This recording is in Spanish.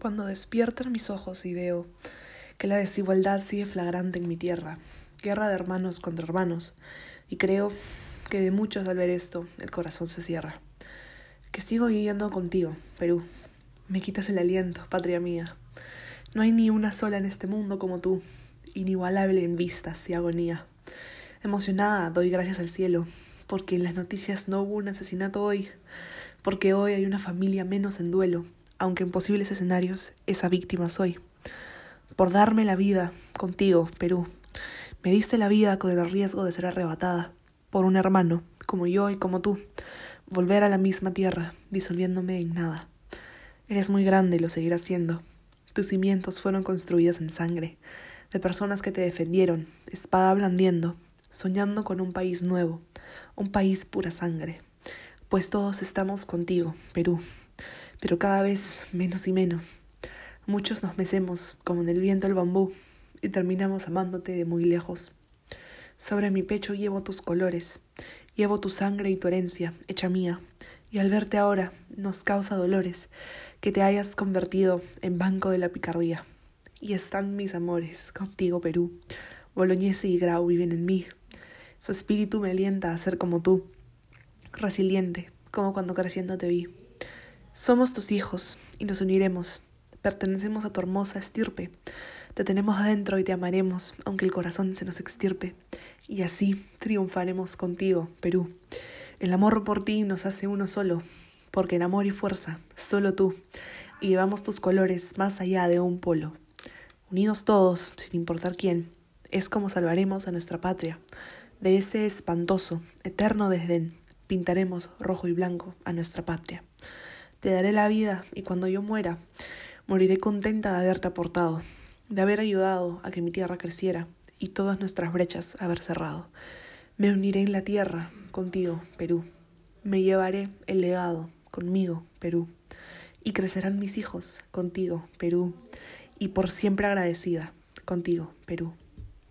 Cuando despiertan mis ojos y veo que la desigualdad sigue flagrante en mi tierra, guerra de hermanos contra hermanos, y creo que de muchos al ver esto el corazón se cierra. Que sigo viviendo contigo, Perú. Me quitas el aliento, patria mía. No hay ni una sola en este mundo como tú, inigualable en vistas y agonía. Emocionada doy gracias al cielo, porque en las noticias no hubo un asesinato hoy, porque hoy hay una familia menos en duelo aunque en posibles escenarios esa víctima soy. Por darme la vida contigo, Perú. Me diste la vida con el riesgo de ser arrebatada por un hermano, como yo y como tú, volver a la misma tierra, disolviéndome en nada. Eres muy grande y lo seguirás siendo. Tus cimientos fueron construidos en sangre, de personas que te defendieron, espada blandiendo, soñando con un país nuevo, un país pura sangre. Pues todos estamos contigo, Perú pero cada vez menos y menos. Muchos nos mecemos como en el viento el bambú y terminamos amándote de muy lejos. Sobre mi pecho llevo tus colores, llevo tu sangre y tu herencia, hecha mía, y al verte ahora nos causa dolores que te hayas convertido en banco de la picardía. Y están mis amores contigo, Perú. Boloñese y Grau viven en mí. Su espíritu me alienta a ser como tú, resiliente, como cuando creciendo te vi. Somos tus hijos y nos uniremos. Pertenecemos a tu hermosa estirpe. Te tenemos dentro y te amaremos, aunque el corazón se nos extirpe. Y así triunfaremos contigo, Perú. El amor por ti nos hace uno solo, porque en amor y fuerza, solo tú, y llevamos tus colores más allá de un polo. Unidos todos, sin importar quién, es como salvaremos a nuestra patria. De ese espantoso, eterno desdén, pintaremos rojo y blanco a nuestra patria. Te daré la vida y cuando yo muera, moriré contenta de haberte aportado, de haber ayudado a que mi tierra creciera y todas nuestras brechas haber cerrado. Me uniré en la tierra contigo, Perú. Me llevaré el legado conmigo, Perú. Y crecerán mis hijos contigo, Perú. Y por siempre agradecida contigo, Perú.